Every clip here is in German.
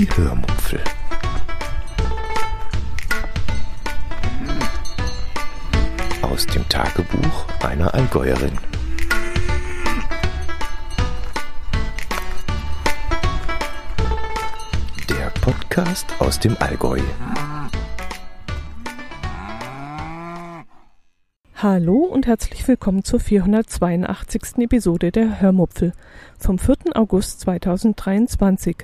Die Hörmupfel. Aus dem Tagebuch einer Allgäuerin. Der Podcast aus dem Allgäu. Hallo und herzlich willkommen zur 482. Episode der Hörmupfel vom 4. August 2023.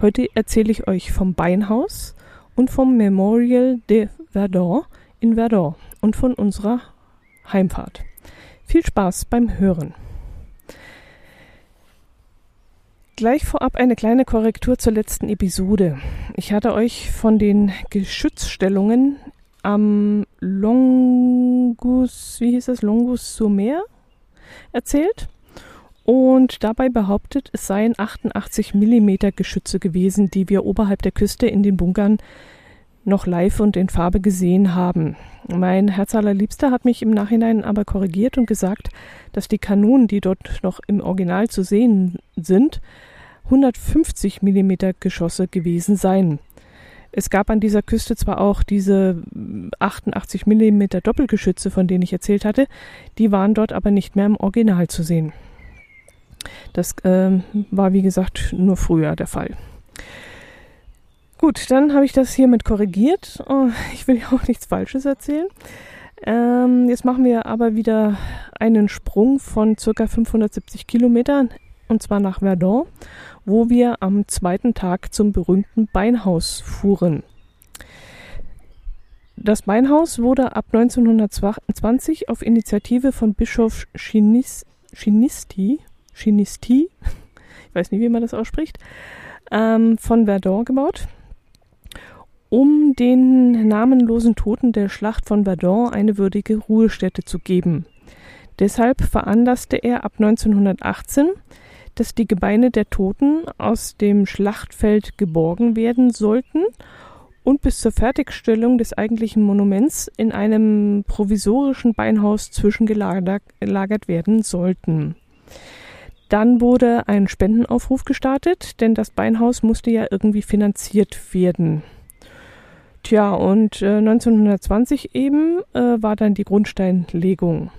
Heute erzähle ich euch vom Beinhaus und vom Memorial de Verdun in Verdun und von unserer Heimfahrt. Viel Spaß beim Hören. Gleich vorab eine kleine Korrektur zur letzten Episode. Ich hatte euch von den Geschützstellungen am Longus, wie hieß das, Longus sur Mer erzählt und dabei behauptet, es seien 88 mm Geschütze gewesen, die wir oberhalb der Küste in den Bunkern noch live und in Farbe gesehen haben. Mein Herz allerliebster hat mich im Nachhinein aber korrigiert und gesagt, dass die Kanonen, die dort noch im Original zu sehen sind, 150 mm Geschosse gewesen seien. Es gab an dieser Küste zwar auch diese 88 mm Doppelgeschütze, von denen ich erzählt hatte, die waren dort aber nicht mehr im Original zu sehen. Das ähm, war wie gesagt nur früher der Fall. Gut, dann habe ich das hiermit korrigiert. Oh, ich will ja auch nichts Falsches erzählen. Ähm, jetzt machen wir aber wieder einen Sprung von circa 570 Kilometern und zwar nach Verdun wo wir am zweiten Tag zum berühmten Beinhaus fuhren. Das Beinhaus wurde ab 1920 auf Initiative von Bischof Chinis, Chinisti, Chinisti, ich weiß nicht, wie man das ausspricht, ähm, von Verdun gebaut, um den namenlosen Toten der Schlacht von Verdun eine würdige Ruhestätte zu geben. Deshalb veranlasste er ab 1918 dass die Gebeine der Toten aus dem Schlachtfeld geborgen werden sollten und bis zur Fertigstellung des eigentlichen Monuments in einem provisorischen Beinhaus zwischengelagert werden sollten. Dann wurde ein Spendenaufruf gestartet, denn das Beinhaus musste ja irgendwie finanziert werden. Tja, und äh, 1920 eben äh, war dann die Grundsteinlegung.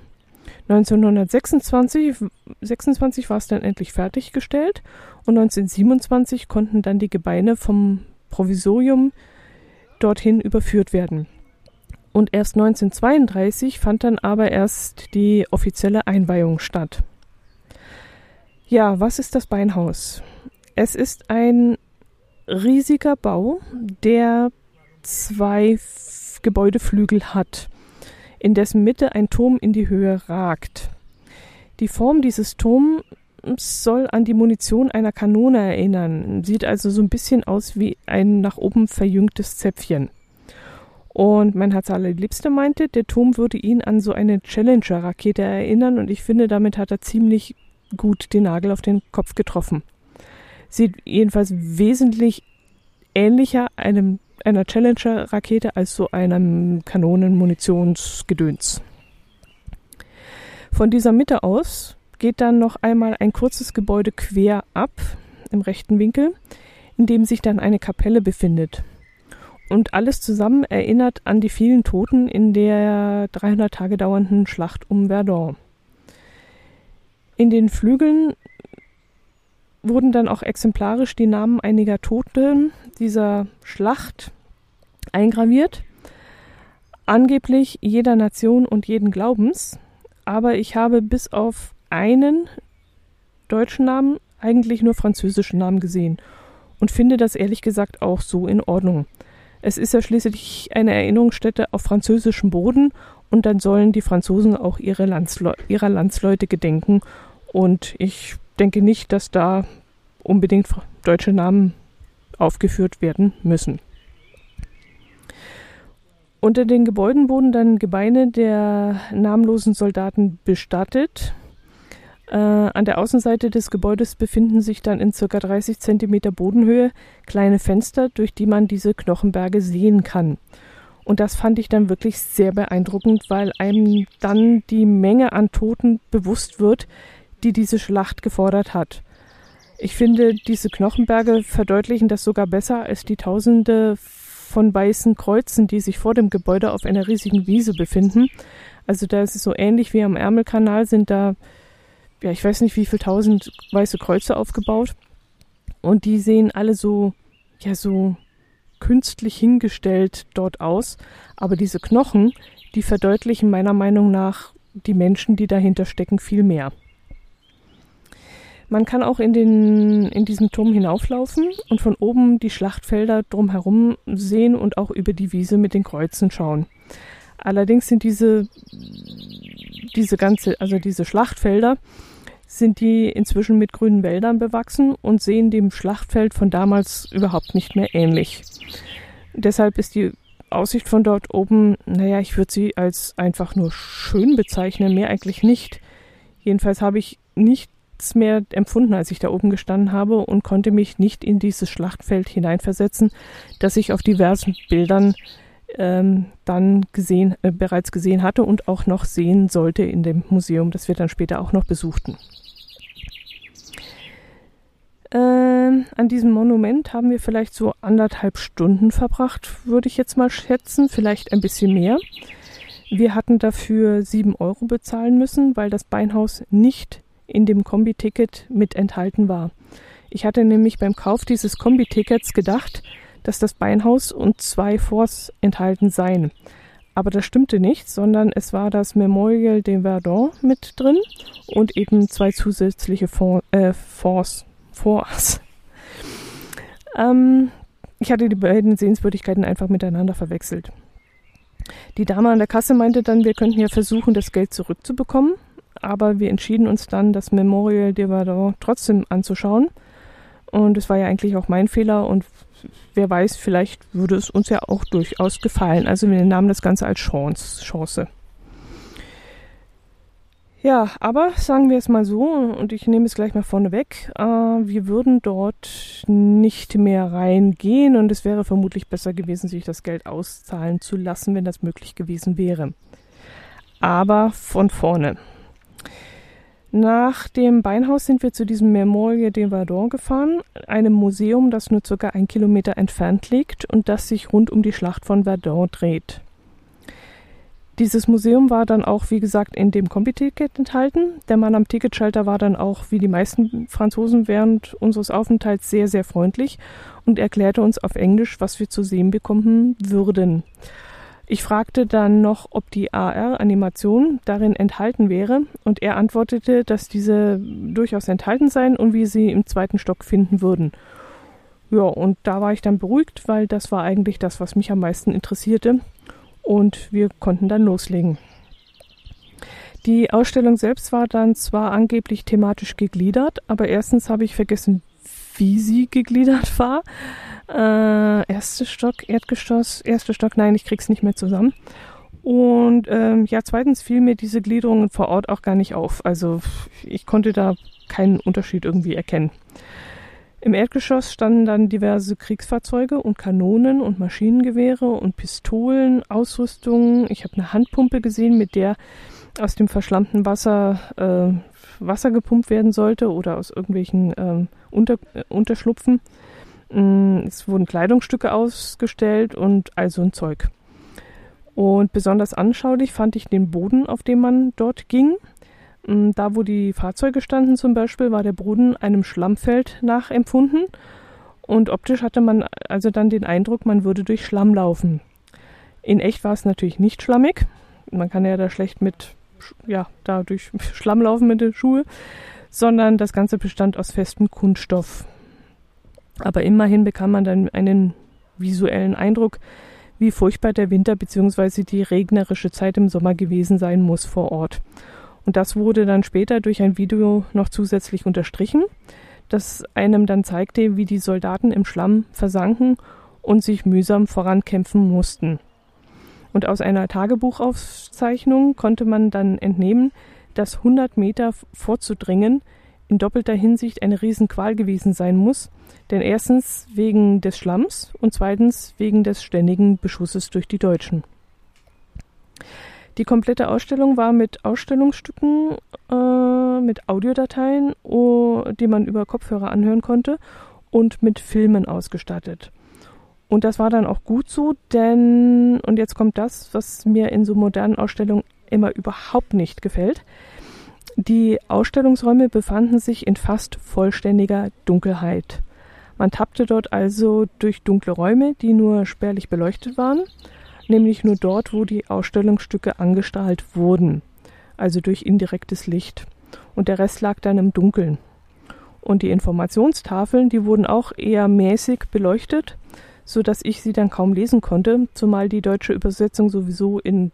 1926 26 war es dann endlich fertiggestellt und 1927 konnten dann die Gebeine vom Provisorium dorthin überführt werden. Und erst 1932 fand dann aber erst die offizielle Einweihung statt. Ja, was ist das Beinhaus? Es ist ein riesiger Bau, der zwei Gebäudeflügel hat in dessen Mitte ein Turm in die Höhe ragt. Die Form dieses Turms soll an die Munition einer Kanone erinnern, sieht also so ein bisschen aus wie ein nach oben verjüngtes Zäpfchen. Und mein Herz allerliebste meinte, der Turm würde ihn an so eine Challenger-Rakete erinnern und ich finde, damit hat er ziemlich gut den Nagel auf den Kopf getroffen. Sieht jedenfalls wesentlich ähnlicher einem einer Challenger-Rakete als so einem Kanonenmunitionsgedöns. Von dieser Mitte aus geht dann noch einmal ein kurzes Gebäude quer ab im rechten Winkel, in dem sich dann eine Kapelle befindet. Und alles zusammen erinnert an die vielen Toten in der 300 Tage dauernden Schlacht um Verdun. In den Flügeln wurden dann auch exemplarisch die Namen einiger Toten dieser Schlacht eingraviert. Angeblich jeder Nation und jeden Glaubens. Aber ich habe bis auf einen deutschen Namen eigentlich nur französischen Namen gesehen und finde das ehrlich gesagt auch so in Ordnung. Es ist ja schließlich eine Erinnerungsstätte auf französischem Boden und dann sollen die Franzosen auch ihre Landsleu ihrer Landsleute gedenken und ich denke nicht, dass da unbedingt deutsche Namen aufgeführt werden müssen. Unter den Gebäuden wurden dann Gebeine der namenlosen Soldaten bestattet. Äh, an der Außenseite des Gebäudes befinden sich dann in ca. 30 cm Bodenhöhe kleine Fenster, durch die man diese Knochenberge sehen kann. Und das fand ich dann wirklich sehr beeindruckend, weil einem dann die Menge an Toten bewusst wird, die diese Schlacht gefordert hat. Ich finde, diese Knochenberge verdeutlichen das sogar besser als die Tausende von weißen Kreuzen, die sich vor dem Gebäude auf einer riesigen Wiese befinden. Also da ist es so ähnlich wie am Ärmelkanal sind da, ja, ich weiß nicht, wie viel tausend weiße Kreuze aufgebaut. Und die sehen alle so, ja, so künstlich hingestellt dort aus. Aber diese Knochen, die verdeutlichen meiner Meinung nach die Menschen, die dahinter stecken, viel mehr. Man kann auch in, den, in diesem Turm hinauflaufen und von oben die Schlachtfelder drumherum sehen und auch über die Wiese mit den Kreuzen schauen. Allerdings sind diese, diese ganze, also diese Schlachtfelder, sind die inzwischen mit grünen Wäldern bewachsen und sehen dem Schlachtfeld von damals überhaupt nicht mehr ähnlich. Deshalb ist die Aussicht von dort oben, naja, ich würde sie als einfach nur schön bezeichnen, mehr eigentlich nicht. Jedenfalls habe ich nichts mehr empfunden, als ich da oben gestanden habe und konnte mich nicht in dieses Schlachtfeld hineinversetzen, das ich auf diversen Bildern ähm, dann gesehen, äh, bereits gesehen hatte und auch noch sehen sollte in dem Museum, das wir dann später auch noch besuchten. Ähm, an diesem Monument haben wir vielleicht so anderthalb Stunden verbracht, würde ich jetzt mal schätzen, vielleicht ein bisschen mehr. Wir hatten dafür sieben Euro bezahlen müssen, weil das Beinhaus nicht in dem Kombi-Ticket mit enthalten war. Ich hatte nämlich beim Kauf dieses Kombi-Tickets gedacht, dass das Beinhaus und zwei Forts enthalten seien. Aber das stimmte nicht, sondern es war das Memorial de Verdun mit drin und eben zwei zusätzliche Forts. Äh, Forts. Ähm, ich hatte die beiden Sehenswürdigkeiten einfach miteinander verwechselt. Die Dame an der Kasse meinte dann, wir könnten ja versuchen, das Geld zurückzubekommen, aber wir entschieden uns dann, das Memorial de Verdun trotzdem anzuschauen. Und es war ja eigentlich auch mein Fehler und wer weiß, vielleicht würde es uns ja auch durchaus gefallen. Also wir nahmen das Ganze als Chance. Chance. Ja, aber sagen wir es mal so, und ich nehme es gleich mal vorne weg, äh, wir würden dort nicht mehr reingehen und es wäre vermutlich besser gewesen, sich das Geld auszahlen zu lassen, wenn das möglich gewesen wäre. Aber von vorne. Nach dem Beinhaus sind wir zu diesem Memorial de Verdun gefahren, einem Museum, das nur circa ein Kilometer entfernt liegt und das sich rund um die Schlacht von Verdun dreht. Dieses Museum war dann auch, wie gesagt, in dem Kombi-Ticket enthalten. Der Mann am Ticketschalter war dann auch, wie die meisten Franzosen während unseres Aufenthalts, sehr, sehr freundlich und erklärte uns auf Englisch, was wir zu sehen bekommen würden. Ich fragte dann noch, ob die AR-Animation darin enthalten wäre, und er antwortete, dass diese durchaus enthalten seien und wir sie im zweiten Stock finden würden. Ja, und da war ich dann beruhigt, weil das war eigentlich das, was mich am meisten interessierte und wir konnten dann loslegen. Die Ausstellung selbst war dann zwar angeblich thematisch gegliedert, aber erstens habe ich vergessen, wie sie gegliedert war. Äh, erster Stock, Erdgeschoss, erster Stock, nein, ich krieg's nicht mehr zusammen. Und ähm, ja, zweitens fiel mir diese Gliederungen vor Ort auch gar nicht auf. Also ich konnte da keinen Unterschied irgendwie erkennen. Im Erdgeschoss standen dann diverse Kriegsfahrzeuge und Kanonen und Maschinengewehre und Pistolen, Ausrüstungen. Ich habe eine Handpumpe gesehen, mit der aus dem verschlammten Wasser äh, Wasser gepumpt werden sollte oder aus irgendwelchen ähm, Unter, äh, Unterschlupfen. Mm, es wurden Kleidungsstücke ausgestellt und all so ein Zeug. Und besonders anschaulich fand ich den Boden, auf dem man dort ging. Mm, da, wo die Fahrzeuge standen zum Beispiel, war der Boden einem Schlammfeld nachempfunden und optisch hatte man also dann den Eindruck, man würde durch Schlamm laufen. In echt war es natürlich nicht schlammig. Man kann ja da schlecht mit, ja, da durch Schlamm laufen mit den Schuhen, sondern das Ganze bestand aus festem Kunststoff. Aber immerhin bekam man dann einen visuellen Eindruck, wie furchtbar der Winter bzw. die regnerische Zeit im Sommer gewesen sein muss vor Ort. Und das wurde dann später durch ein Video noch zusätzlich unterstrichen, das einem dann zeigte, wie die Soldaten im Schlamm versanken und sich mühsam vorankämpfen mussten. Und aus einer Tagebuchaufzeichnung konnte man dann entnehmen, dass 100 Meter vorzudringen in doppelter Hinsicht eine Riesenqual gewesen sein muss, denn erstens wegen des Schlamms und zweitens wegen des ständigen Beschusses durch die Deutschen. Die komplette Ausstellung war mit Ausstellungsstücken, äh, mit Audiodateien, oh, die man über Kopfhörer anhören konnte und mit Filmen ausgestattet. Und das war dann auch gut so, denn, und jetzt kommt das, was mir in so modernen Ausstellungen immer überhaupt nicht gefällt. Die Ausstellungsräume befanden sich in fast vollständiger Dunkelheit. Man tappte dort also durch dunkle Räume, die nur spärlich beleuchtet waren, nämlich nur dort, wo die Ausstellungsstücke angestrahlt wurden, also durch indirektes Licht. Und der Rest lag dann im Dunkeln. Und die Informationstafeln, die wurden auch eher mäßig beleuchtet, so dass ich sie dann kaum lesen konnte, zumal die deutsche Übersetzung sowieso in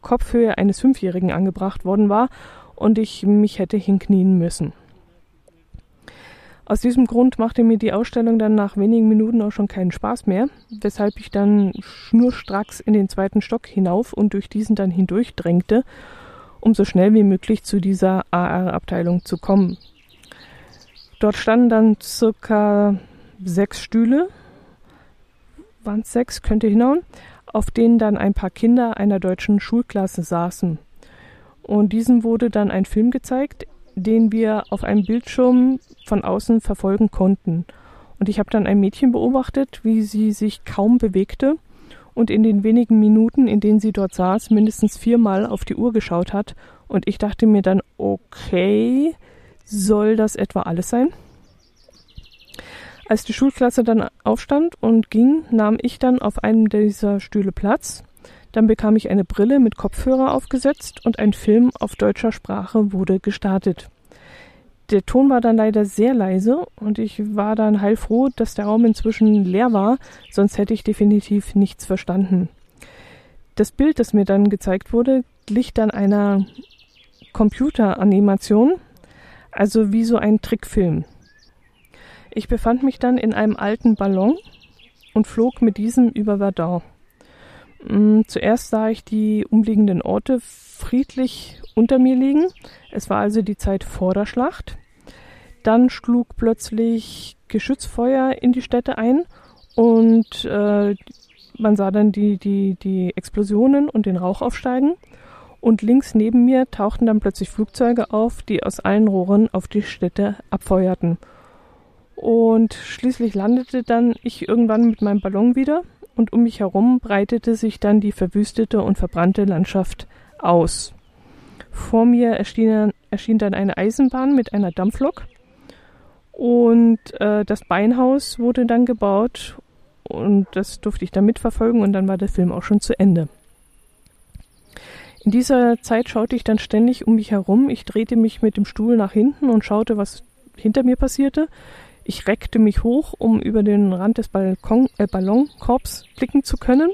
Kopfhöhe eines Fünfjährigen angebracht worden war und ich mich hätte hinknien müssen. Aus diesem Grund machte mir die Ausstellung dann nach wenigen Minuten auch schon keinen Spaß mehr, weshalb ich dann schnurstracks in den zweiten Stock hinauf und durch diesen dann hindurch drängte, um so schnell wie möglich zu dieser AR-Abteilung zu kommen. Dort standen dann circa sechs Stühle, waren es sechs, könnte hinhauen, auf denen dann ein paar Kinder einer deutschen Schulklasse saßen. Und diesem wurde dann ein Film gezeigt, den wir auf einem Bildschirm von außen verfolgen konnten. Und ich habe dann ein Mädchen beobachtet, wie sie sich kaum bewegte und in den wenigen Minuten, in denen sie dort saß, mindestens viermal auf die Uhr geschaut hat. Und ich dachte mir dann, okay, soll das etwa alles sein? Als die Schulklasse dann aufstand und ging, nahm ich dann auf einem dieser Stühle Platz. Dann bekam ich eine Brille mit Kopfhörer aufgesetzt und ein Film auf deutscher Sprache wurde gestartet. Der Ton war dann leider sehr leise und ich war dann heilfroh, dass der Raum inzwischen leer war, sonst hätte ich definitiv nichts verstanden. Das Bild, das mir dann gezeigt wurde, glich dann einer Computeranimation, also wie so ein Trickfilm. Ich befand mich dann in einem alten Ballon und flog mit diesem über Verdun. Mm, zuerst sah ich die umliegenden Orte friedlich unter mir liegen. Es war also die Zeit vor der Schlacht. Dann schlug plötzlich Geschützfeuer in die Städte ein und äh, man sah dann die, die, die Explosionen und den Rauch aufsteigen. Und links neben mir tauchten dann plötzlich Flugzeuge auf, die aus allen Rohren auf die Städte abfeuerten. Und schließlich landete dann ich irgendwann mit meinem Ballon wieder und um mich herum breitete sich dann die verwüstete und verbrannte Landschaft aus. Vor mir erschien, erschien dann eine Eisenbahn mit einer Dampflok und äh, das Beinhaus wurde dann gebaut und das durfte ich dann mitverfolgen und dann war der Film auch schon zu Ende. In dieser Zeit schaute ich dann ständig um mich herum. Ich drehte mich mit dem Stuhl nach hinten und schaute, was hinter mir passierte. Ich reckte mich hoch, um über den Rand des Balkon, äh, Ballonkorbs blicken zu können.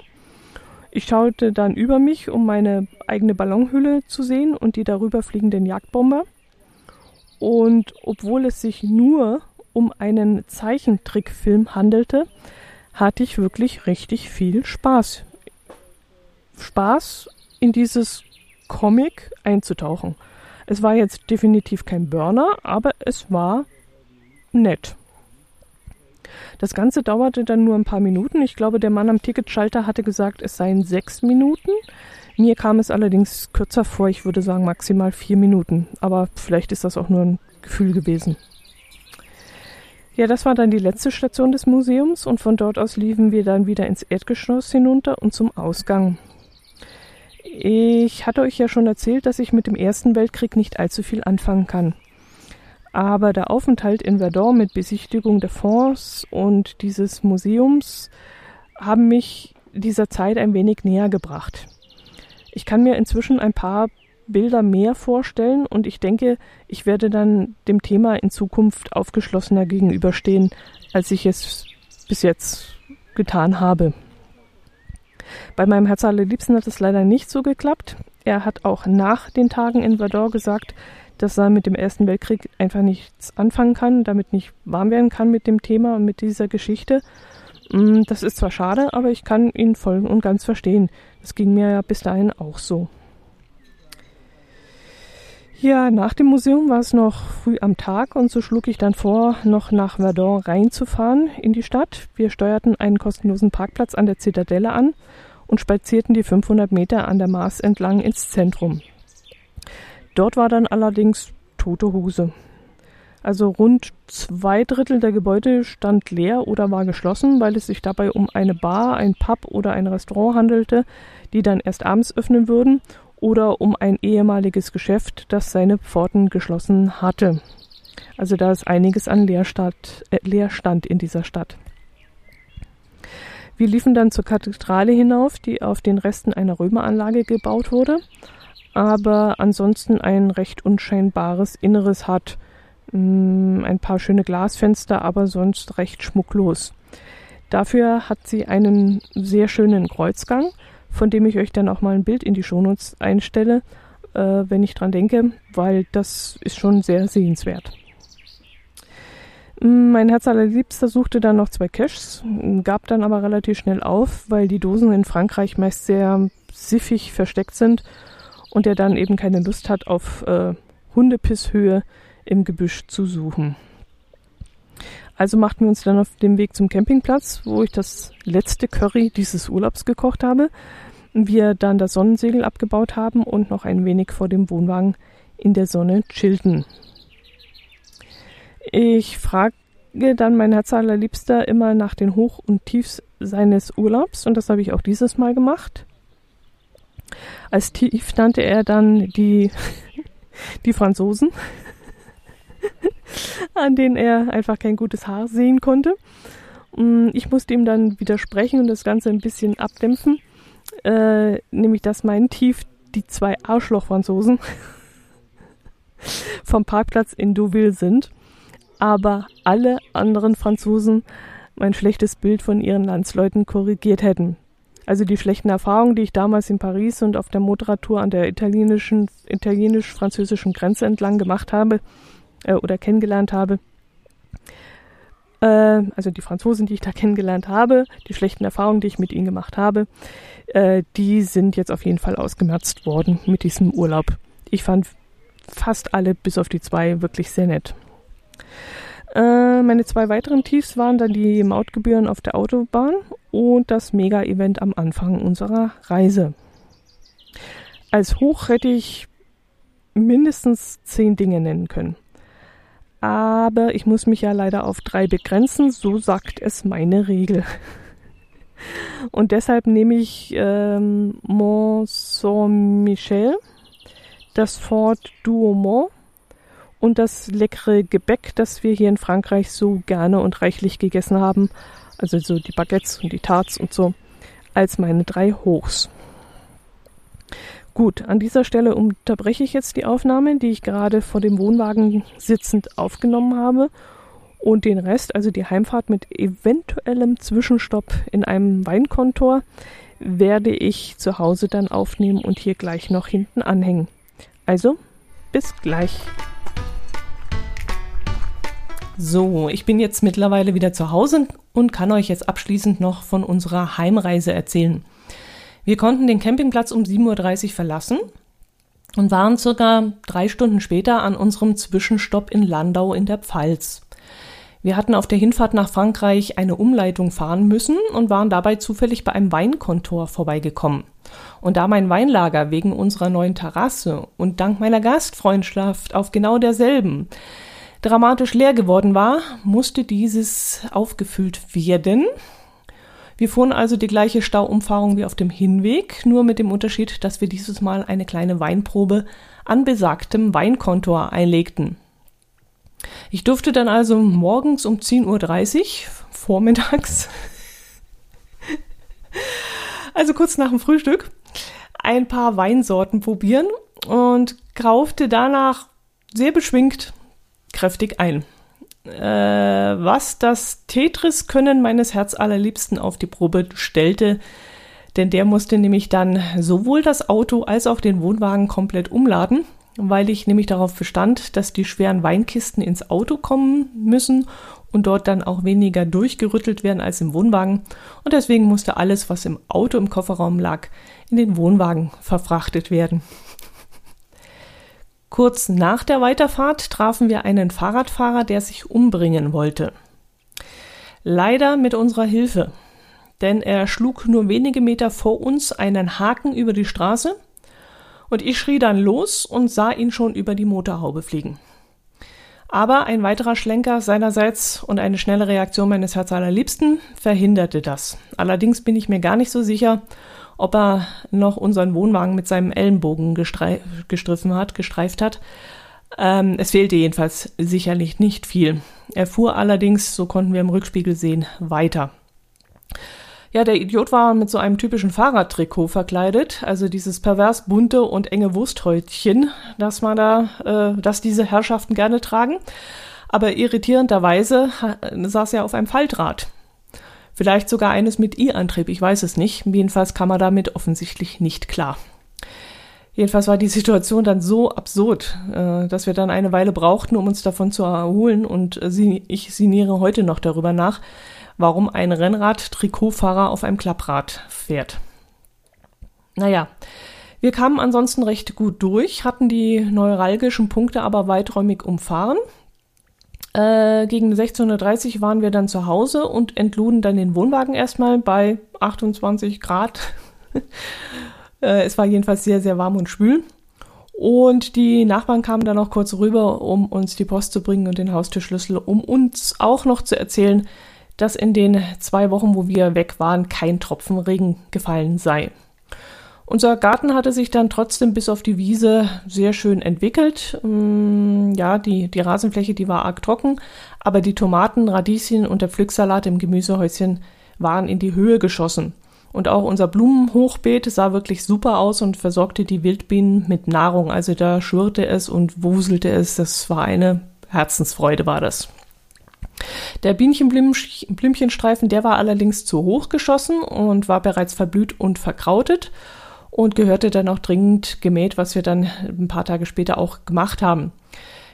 Ich schaute dann über mich, um meine eigene Ballonhülle zu sehen und die darüber fliegenden Jagdbomber. Und obwohl es sich nur um einen Zeichentrickfilm handelte, hatte ich wirklich richtig viel Spaß. Spaß in dieses Comic einzutauchen. Es war jetzt definitiv kein Burner, aber es war nett. Das Ganze dauerte dann nur ein paar Minuten. Ich glaube, der Mann am Ticketschalter hatte gesagt, es seien sechs Minuten. Mir kam es allerdings kürzer vor, ich würde sagen maximal vier Minuten. Aber vielleicht ist das auch nur ein Gefühl gewesen. Ja, das war dann die letzte Station des Museums und von dort aus liefen wir dann wieder ins Erdgeschoss hinunter und zum Ausgang. Ich hatte euch ja schon erzählt, dass ich mit dem Ersten Weltkrieg nicht allzu viel anfangen kann. Aber der Aufenthalt in Verdun mit Besichtigung der Fonds und dieses Museums haben mich dieser Zeit ein wenig näher gebracht. Ich kann mir inzwischen ein paar Bilder mehr vorstellen und ich denke, ich werde dann dem Thema in Zukunft aufgeschlossener gegenüberstehen, als ich es bis jetzt getan habe. Bei meinem Herz allerliebsten hat es leider nicht so geklappt. Er hat auch nach den Tagen in Verdun gesagt, dass er mit dem Ersten Weltkrieg einfach nichts anfangen kann, damit nicht warm werden kann mit dem Thema und mit dieser Geschichte. Mm, das ist zwar schade, aber ich kann ihn voll und ganz verstehen. Das ging mir ja bis dahin auch so. Ja, nach dem Museum war es noch früh am Tag und so schlug ich dann vor, noch nach Verdun reinzufahren in die Stadt. Wir steuerten einen kostenlosen Parkplatz an der Zitadelle an und spazierten die 500 Meter an der Maas entlang ins Zentrum. Dort war dann allerdings tote Hose. Also rund zwei Drittel der Gebäude stand leer oder war geschlossen, weil es sich dabei um eine Bar, ein Pub oder ein Restaurant handelte, die dann erst abends öffnen würden, oder um ein ehemaliges Geschäft, das seine Pforten geschlossen hatte. Also da ist einiges an Leerstand, äh, Leerstand in dieser Stadt. Wir liefen dann zur Kathedrale hinauf, die auf den Resten einer Römeranlage gebaut wurde, aber ansonsten ein recht unscheinbares Inneres hat. Mm, ein paar schöne Glasfenster, aber sonst recht schmucklos. Dafür hat sie einen sehr schönen Kreuzgang, von dem ich euch dann auch mal ein Bild in die Shownotes einstelle, äh, wenn ich dran denke, weil das ist schon sehr sehenswert. Mm, mein Herz allerliebster suchte dann noch zwei Caches, gab dann aber relativ schnell auf, weil die Dosen in Frankreich meist sehr siffig versteckt sind und er dann eben keine Lust hat, auf äh, Hundepisshöhe im Gebüsch zu suchen. Also machten wir uns dann auf dem Weg zum Campingplatz, wo ich das letzte Curry dieses Urlaubs gekocht habe. Wir dann das Sonnensegel abgebaut haben und noch ein wenig vor dem Wohnwagen in der Sonne chillten. Ich frage dann mein Herz allerliebster immer nach den Hoch- und Tiefs seines Urlaubs und das habe ich auch dieses Mal gemacht. Als Tief nannte er dann die, die Franzosen, an denen er einfach kein gutes Haar sehen konnte. Mm, ich musste ihm dann widersprechen und das Ganze ein bisschen abdämpfen, äh, nämlich dass mein Tief die zwei Arschloch-Franzosen vom Parkplatz in Deauville sind aber alle anderen Franzosen mein schlechtes Bild von ihren Landsleuten korrigiert hätten. Also die schlechten Erfahrungen, die ich damals in Paris und auf der Motorradtour an der italienischen, italienisch-französischen Grenze entlang gemacht habe äh, oder kennengelernt habe, äh, also die Franzosen, die ich da kennengelernt habe, die schlechten Erfahrungen, die ich mit ihnen gemacht habe, äh, die sind jetzt auf jeden Fall ausgemerzt worden mit diesem Urlaub. Ich fand fast alle, bis auf die zwei, wirklich sehr nett. Äh, meine zwei weiteren Tiefs waren dann die Mautgebühren auf der Autobahn und das Mega-Event am Anfang unserer Reise. Als Hoch hätte ich mindestens zehn Dinge nennen können. Aber ich muss mich ja leider auf drei begrenzen, so sagt es meine Regel. Und deshalb nehme ich ähm, Mont Saint-Michel, das Fort Douaumont und das leckere Gebäck, das wir hier in Frankreich so gerne und reichlich gegessen haben, also so die Baguettes und die Tarts und so, als meine drei Hochs. Gut, an dieser Stelle unterbreche ich jetzt die Aufnahme, die ich gerade vor dem Wohnwagen sitzend aufgenommen habe. Und den Rest, also die Heimfahrt mit eventuellem Zwischenstopp in einem Weinkontor, werde ich zu Hause dann aufnehmen und hier gleich noch hinten anhängen. Also, bis gleich. So, ich bin jetzt mittlerweile wieder zu Hause und kann euch jetzt abschließend noch von unserer Heimreise erzählen. Wir konnten den Campingplatz um 7.30 Uhr verlassen und waren circa drei Stunden später an unserem Zwischenstopp in Landau in der Pfalz. Wir hatten auf der Hinfahrt nach Frankreich eine Umleitung fahren müssen und waren dabei zufällig bei einem Weinkontor vorbeigekommen. Und da mein Weinlager wegen unserer neuen Terrasse und dank meiner Gastfreundschaft auf genau derselben dramatisch leer geworden war, musste dieses aufgefüllt werden. Wir fuhren also die gleiche Stauumfahrung wie auf dem Hinweg, nur mit dem Unterschied, dass wir dieses Mal eine kleine Weinprobe an besagtem Weinkontor einlegten. Ich durfte dann also morgens um 10.30 Uhr, vormittags, also kurz nach dem Frühstück, ein paar Weinsorten probieren und kaufte danach sehr beschwingt kräftig ein. Äh, was das Tetris-Können meines Herzallerliebsten auf die Probe stellte, denn der musste nämlich dann sowohl das Auto als auch den Wohnwagen komplett umladen, weil ich nämlich darauf bestand, dass die schweren Weinkisten ins Auto kommen müssen und dort dann auch weniger durchgerüttelt werden als im Wohnwagen. Und deswegen musste alles, was im Auto im Kofferraum lag, in den Wohnwagen verfrachtet werden. Kurz nach der Weiterfahrt trafen wir einen Fahrradfahrer, der sich umbringen wollte. Leider mit unserer Hilfe. denn er schlug nur wenige Meter vor uns einen Haken über die Straße und ich schrie dann los und sah ihn schon über die Motorhaube fliegen. Aber ein weiterer Schlenker seinerseits und eine schnelle Reaktion meines Herzallerliebsten verhinderte das. Allerdings bin ich mir gar nicht so sicher, ob er noch unseren Wohnwagen mit seinem Ellenbogen gestriffen hat, gestreift hat. Ähm, es fehlte jedenfalls sicherlich nicht viel. Er fuhr allerdings, so konnten wir im Rückspiegel sehen, weiter. Ja, der Idiot war mit so einem typischen Fahrradtrikot verkleidet, also dieses pervers bunte und enge Wursthäutchen, das man da, äh, das diese Herrschaften gerne tragen. Aber irritierenderweise saß er auf einem Faltrad. Vielleicht sogar eines mit E-Antrieb, ich weiß es nicht. Jedenfalls kam er damit offensichtlich nicht klar. Jedenfalls war die Situation dann so absurd, äh, dass wir dann eine Weile brauchten, um uns davon zu erholen. Und äh, ich sinniere heute noch darüber nach, warum ein Rennrad-Trikotfahrer auf einem Klapprad fährt. Naja, wir kamen ansonsten recht gut durch, hatten die neuralgischen Punkte aber weiträumig umfahren. Äh, gegen 16.30 Uhr waren wir dann zu Hause und entluden dann den Wohnwagen erstmal bei 28 Grad. äh, es war jedenfalls sehr, sehr warm und schwül. Und die Nachbarn kamen dann noch kurz rüber, um uns die Post zu bringen und den Haustürschlüssel, um uns auch noch zu erzählen, dass in den zwei Wochen, wo wir weg waren, kein Tropfen Regen gefallen sei. Unser Garten hatte sich dann trotzdem bis auf die Wiese sehr schön entwickelt. Mm, ja, die, die Rasenfläche, die war arg trocken, aber die Tomaten, Radieschen und der Pflücksalat im Gemüsehäuschen waren in die Höhe geschossen. Und auch unser Blumenhochbeet sah wirklich super aus und versorgte die Wildbienen mit Nahrung. Also da schwirrte es und wuselte es. Das war eine Herzensfreude, war das. Der Bienchenblümchenstreifen, der war allerdings zu hoch geschossen und war bereits verblüht und verkrautet und gehörte dann auch dringend gemäht, was wir dann ein paar Tage später auch gemacht haben.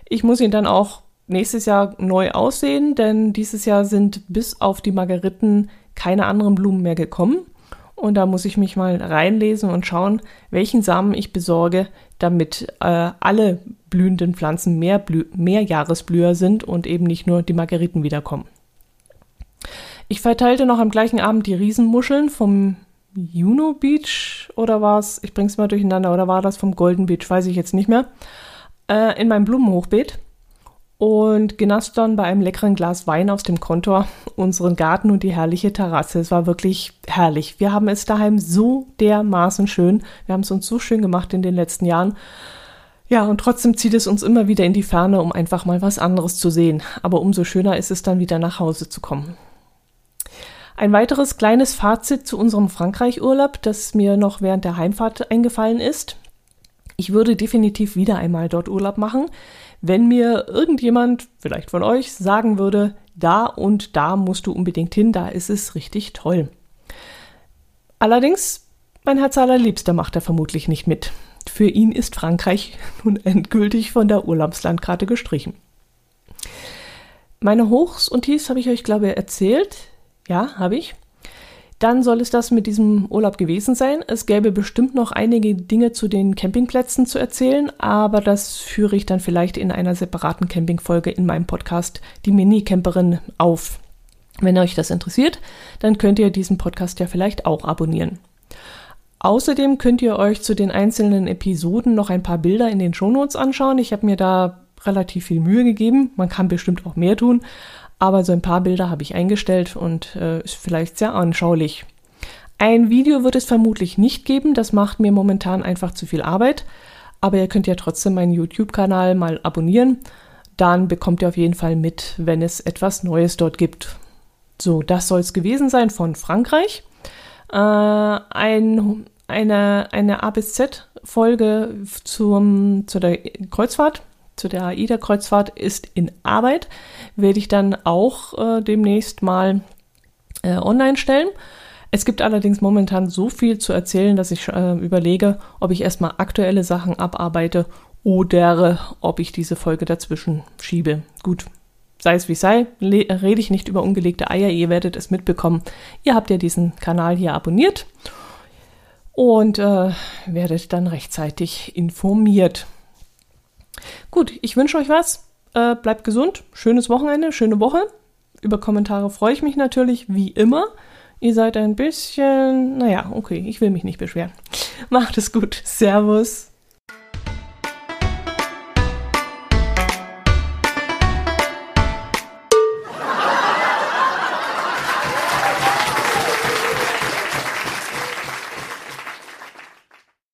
Ich muss ihn dann auch nächstes Jahr neu aussehen, denn dieses Jahr sind bis auf die Margeriten keine anderen Blumen mehr gekommen. Und da muss ich mich mal reinlesen und schauen, welchen Samen ich besorge, damit äh, alle blühenden Pflanzen mehr, Blü mehr Jahresblüher sind und eben nicht nur die Margeriten wiederkommen. Ich verteilte noch am gleichen Abend die Riesenmuscheln vom Juno Beach oder war es, ich bring's mal durcheinander, oder war das vom Golden Beach, weiß ich jetzt nicht mehr, äh, in meinem Blumenhochbeet und genoss dann bei einem leckeren Glas Wein aus dem Kontor unseren Garten und die herrliche Terrasse. Es war wirklich herrlich. Wir haben es daheim so dermaßen schön. Wir haben es uns so schön gemacht in den letzten Jahren. Ja, und trotzdem zieht es uns immer wieder in die Ferne, um einfach mal was anderes zu sehen. Aber umso schöner ist es dann wieder nach Hause zu kommen. Ein weiteres kleines Fazit zu unserem Frankreich-Urlaub, das mir noch während der Heimfahrt eingefallen ist. Ich würde definitiv wieder einmal dort Urlaub machen wenn mir irgendjemand, vielleicht von euch, sagen würde, da und da musst du unbedingt hin, da ist es richtig toll. Allerdings, mein Herz allerliebster macht er vermutlich nicht mit. Für ihn ist Frankreich nun endgültig von der Urlaubslandkarte gestrichen. Meine Hochs und Tiefs habe ich euch, glaube ich, erzählt. Ja, habe ich. Dann soll es das mit diesem Urlaub gewesen sein. Es gäbe bestimmt noch einige Dinge zu den Campingplätzen zu erzählen, aber das führe ich dann vielleicht in einer separaten Campingfolge in meinem Podcast Die Mini-Camperin auf. Wenn euch das interessiert, dann könnt ihr diesen Podcast ja vielleicht auch abonnieren. Außerdem könnt ihr euch zu den einzelnen Episoden noch ein paar Bilder in den Shownotes anschauen. Ich habe mir da relativ viel Mühe gegeben. Man kann bestimmt auch mehr tun, aber so ein paar Bilder habe ich eingestellt und äh, ist vielleicht sehr anschaulich. Ein Video wird es vermutlich nicht geben, das macht mir momentan einfach zu viel Arbeit, aber ihr könnt ja trotzdem meinen YouTube-Kanal mal abonnieren, dann bekommt ihr auf jeden Fall mit, wenn es etwas Neues dort gibt. So, das soll es gewesen sein von Frankreich. Äh, ein, eine, eine A bis Z-Folge zu der Kreuzfahrt zu der AIDA-Kreuzfahrt ist in Arbeit. Werde ich dann auch äh, demnächst mal äh, online stellen. Es gibt allerdings momentan so viel zu erzählen, dass ich äh, überlege, ob ich erstmal aktuelle Sachen abarbeite oder ob ich diese Folge dazwischen schiebe. Gut, sei es wie sei, rede ich nicht über ungelegte Eier, ihr werdet es mitbekommen. Ihr habt ja diesen Kanal hier abonniert und äh, werdet dann rechtzeitig informiert. Gut, ich wünsche euch was. Äh, bleibt gesund, schönes Wochenende, schöne Woche. Über Kommentare freue ich mich natürlich, wie immer. Ihr seid ein bisschen, naja, okay, ich will mich nicht beschweren. Macht es gut. Servus.